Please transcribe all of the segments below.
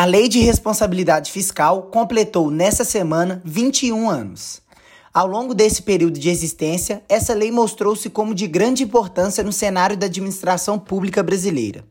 A Lei de Responsabilidade Fiscal completou nessa semana 21 anos. Ao longo desse período de existência, essa lei mostrou-se como de grande importância no cenário da administração pública brasileira.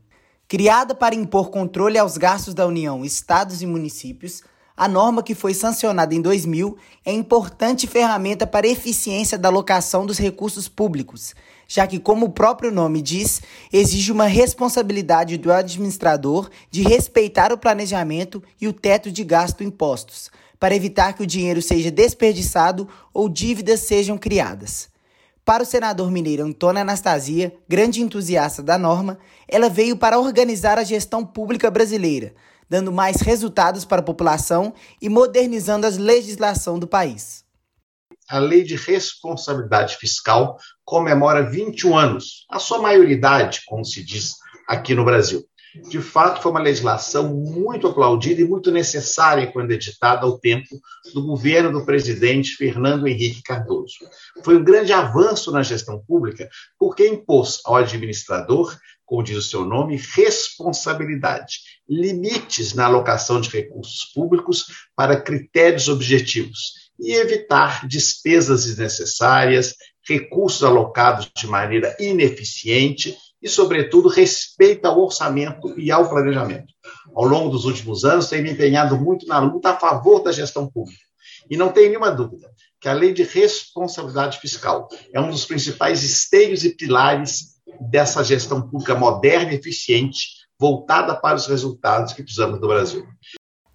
Criada para impor controle aos gastos da União, estados e municípios, a norma que foi sancionada em 2000 é importante ferramenta para a eficiência da alocação dos recursos públicos, já que, como o próprio nome diz, exige uma responsabilidade do administrador de respeitar o planejamento e o teto de gasto impostos, para evitar que o dinheiro seja desperdiçado ou dívidas sejam criadas. Para o senador mineiro Antônio Anastasia, grande entusiasta da norma, ela veio para organizar a gestão pública brasileira, dando mais resultados para a população e modernizando a legislação do país. A Lei de Responsabilidade Fiscal comemora 21 anos, a sua maioridade, como se diz aqui no Brasil. De fato, foi uma legislação muito aplaudida e muito necessária quando editada ao tempo do governo do presidente Fernando Henrique Cardoso. Foi um grande avanço na gestão pública, porque impôs ao administrador como diz o seu nome, responsabilidade, limites na alocação de recursos públicos para critérios objetivos e evitar despesas desnecessárias, recursos alocados de maneira ineficiente e, sobretudo, respeito ao orçamento e ao planejamento. Ao longo dos últimos anos, tenho me empenhado muito na luta a favor da gestão pública. E não tem nenhuma dúvida que a lei de responsabilidade fiscal é um dos principais esteios e pilares dessa gestão pública moderna e eficiente, voltada para os resultados que precisamos do Brasil.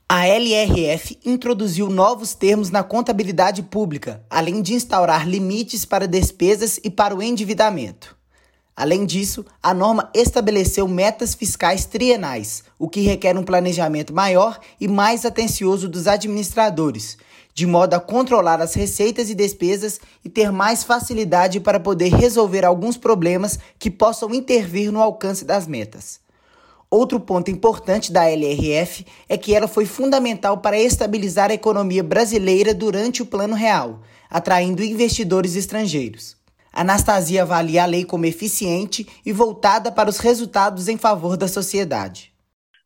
A LRF introduziu novos termos na contabilidade pública, além de instaurar limites para despesas e para o endividamento. Além disso, a norma estabeleceu metas fiscais trienais, o que requer um planejamento maior e mais atencioso dos administradores, de modo a controlar as receitas e despesas e ter mais facilidade para poder resolver alguns problemas que possam intervir no alcance das metas. Outro ponto importante da LRF é que ela foi fundamental para estabilizar a economia brasileira durante o Plano Real, atraindo investidores estrangeiros. Anastasia avalia a lei como eficiente e voltada para os resultados em favor da sociedade.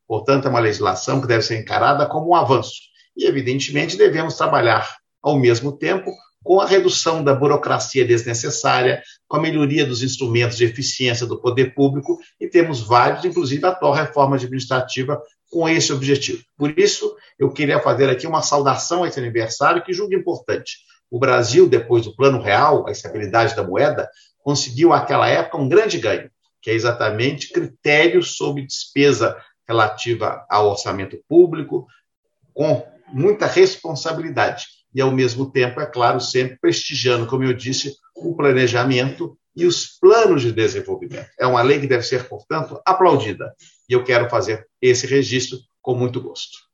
Portanto, é uma legislação que deve ser encarada como um avanço e, evidentemente, devemos trabalhar ao mesmo tempo com a redução da burocracia desnecessária, com a melhoria dos instrumentos de eficiência do poder público, e temos vários, inclusive a atual reforma administrativa, com esse objetivo. Por isso, eu queria fazer aqui uma saudação a esse aniversário que julgo importante. O Brasil, depois do Plano Real, a estabilidade da moeda, conseguiu, naquela época, um grande ganho, que é exatamente critérios sobre despesa relativa ao orçamento público, com muita responsabilidade. E, ao mesmo tempo, é claro, sempre prestigiando, como eu disse, o planejamento e os planos de desenvolvimento. É uma lei que deve ser, portanto, aplaudida. E eu quero fazer esse registro com muito gosto.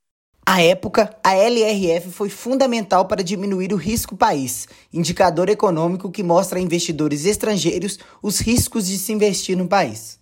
À época, a LRF foi fundamental para diminuir o risco país, indicador econômico que mostra a investidores estrangeiros os riscos de se investir no país.